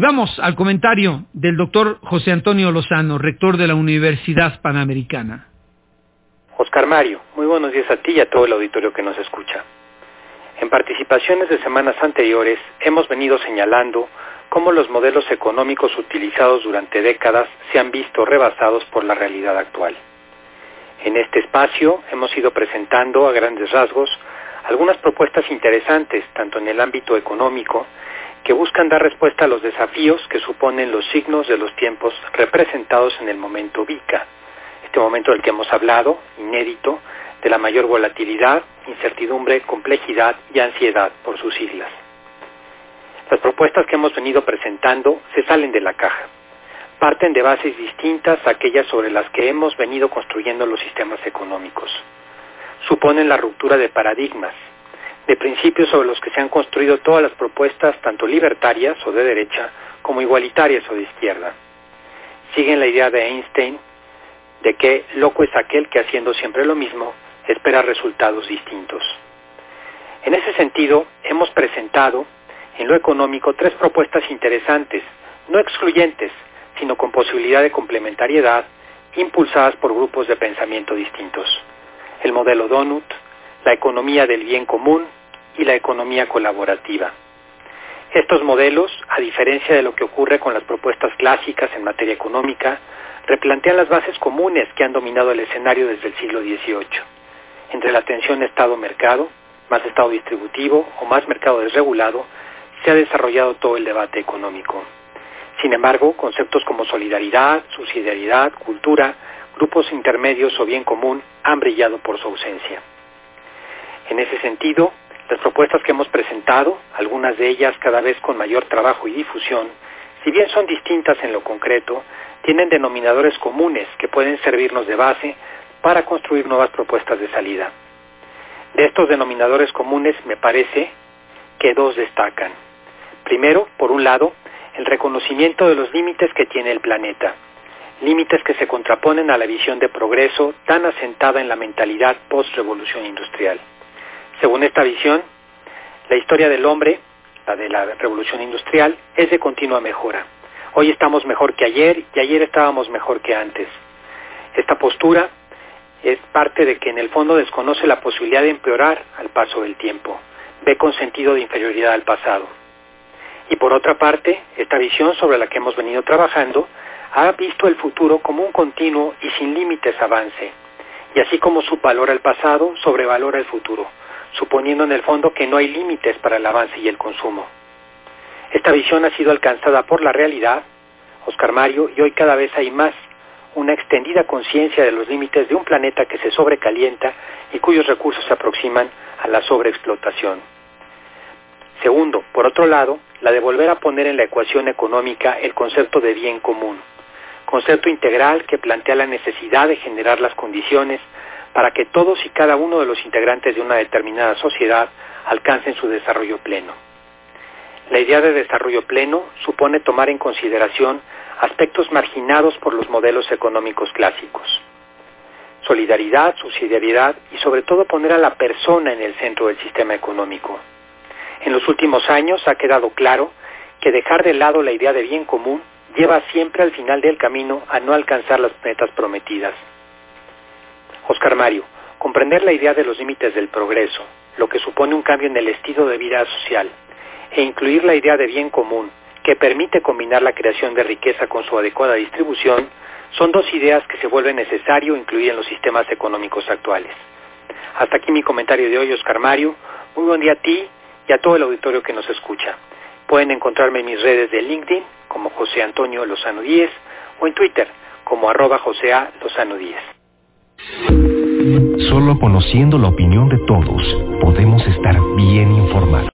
Y vamos al comentario del doctor José Antonio Lozano, rector de la Universidad Panamericana. Oscar Mario, muy buenos días a ti y a todo el auditorio que nos escucha. En participaciones de semanas anteriores hemos venido señalando cómo los modelos económicos utilizados durante décadas se han visto rebasados por la realidad actual. En este espacio hemos ido presentando a grandes rasgos algunas propuestas interesantes, tanto en el ámbito económico, que buscan dar respuesta a los desafíos que suponen los signos de los tiempos representados en el momento VICA, este momento del que hemos hablado, inédito, de la mayor volatilidad, incertidumbre, complejidad y ansiedad por sus siglas. Las propuestas que hemos venido presentando se salen de la caja. Parten de bases distintas a aquellas sobre las que hemos venido construyendo los sistemas económicos. Suponen la ruptura de paradigmas, de principios sobre los que se han construido todas las propuestas, tanto libertarias o de derecha, como igualitarias o de izquierda. Siguen la idea de Einstein de que loco es aquel que haciendo siempre lo mismo espera resultados distintos. En ese sentido, hemos presentado en lo económico tres propuestas interesantes, no excluyentes, sino con posibilidad de complementariedad, impulsadas por grupos de pensamiento distintos. El modelo Donut, la economía del bien común y la economía colaborativa. Estos modelos, a diferencia de lo que ocurre con las propuestas clásicas en materia económica, replantean las bases comunes que han dominado el escenario desde el siglo XVIII entre la tensión Estado-mercado, más Estado distributivo o más mercado desregulado, se ha desarrollado todo el debate económico. Sin embargo, conceptos como solidaridad, subsidiariedad, cultura, grupos intermedios o bien común han brillado por su ausencia. En ese sentido, las propuestas que hemos presentado, algunas de ellas cada vez con mayor trabajo y difusión, si bien son distintas en lo concreto, tienen denominadores comunes que pueden servirnos de base para construir nuevas propuestas de salida. De estos denominadores comunes me parece que dos destacan. Primero, por un lado, el reconocimiento de los límites que tiene el planeta, límites que se contraponen a la visión de progreso tan asentada en la mentalidad post-revolución industrial. Según esta visión, la historia del hombre, la de la revolución industrial, es de continua mejora. Hoy estamos mejor que ayer y ayer estábamos mejor que antes. Esta postura es parte de que en el fondo desconoce la posibilidad de empeorar al paso del tiempo, ve con sentido de inferioridad al pasado. Y por otra parte, esta visión sobre la que hemos venido trabajando ha visto el futuro como un continuo y sin límites avance, y así como subvalora el pasado, sobrevalora el futuro, suponiendo en el fondo que no hay límites para el avance y el consumo. Esta visión ha sido alcanzada por la realidad, Oscar Mario, y hoy cada vez hay más una extendida conciencia de los límites de un planeta que se sobrecalienta y cuyos recursos se aproximan a la sobreexplotación. Segundo, por otro lado, la de volver a poner en la ecuación económica el concepto de bien común, concepto integral que plantea la necesidad de generar las condiciones para que todos y cada uno de los integrantes de una determinada sociedad alcancen su desarrollo pleno. La idea de desarrollo pleno supone tomar en consideración aspectos marginados por los modelos económicos clásicos. Solidaridad, subsidiariedad y sobre todo poner a la persona en el centro del sistema económico. En los últimos años ha quedado claro que dejar de lado la idea de bien común lleva siempre al final del camino a no alcanzar las metas prometidas. Oscar Mario, comprender la idea de los límites del progreso, lo que supone un cambio en el estilo de vida social, e incluir la idea de bien común, que permite combinar la creación de riqueza con su adecuada distribución, son dos ideas que se vuelve necesario incluir en los sistemas económicos actuales. Hasta aquí mi comentario de hoy, Oscar Mario. Muy buen día a ti y a todo el auditorio que nos escucha. Pueden encontrarme en mis redes de LinkedIn como José Antonio Lozano 10 o en Twitter como arroba José A. Lozano 10. Solo conociendo la opinión de todos podemos estar bien informados.